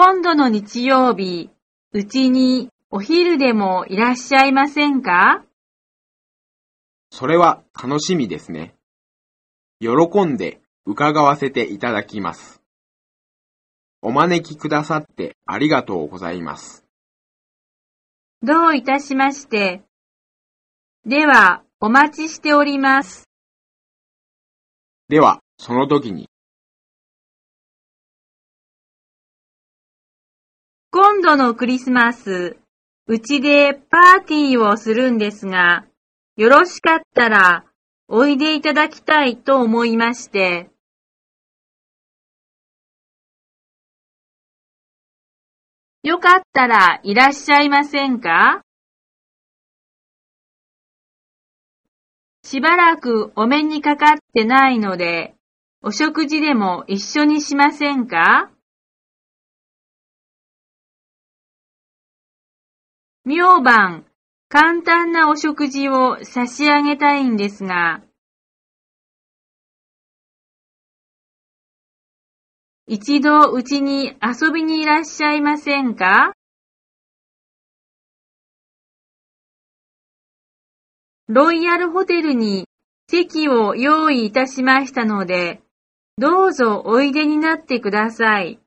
今度の日曜日、うちにお昼でもいらっしゃいませんか？それは楽しみですね。喜んで伺わせていただきます。お招きくださってありがとうございます。どういたしまして？では、お待ちしております。では、その時に。今度のクリスマス、うちでパーティーをするんですが、よろしかったらおいでいただきたいと思いまして。よかったらいらっしゃいませんか？しばらくお目にかかってないので、お食事でも一緒にしませんか？明晩、簡単なお食事を差し上げたいんですが、一度うちに遊びにいらっしゃいませんか？ロイヤルホテルに席を用意いたしましたので、どうぞおいでになってください。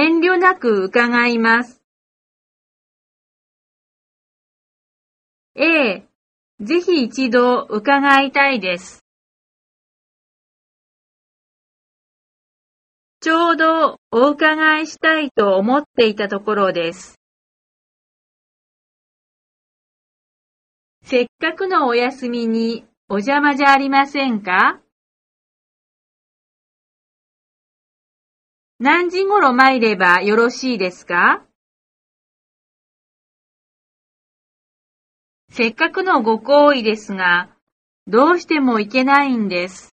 遠慮なく伺います。ええ、ぜひ一度伺いたいです。ちょうどお伺いしたいと思っていたところです。せっかくのお休みにお邪魔じゃありませんか？何時頃参ればよろしいですか？せっかくのご好意ですが、どうしても行けないんです。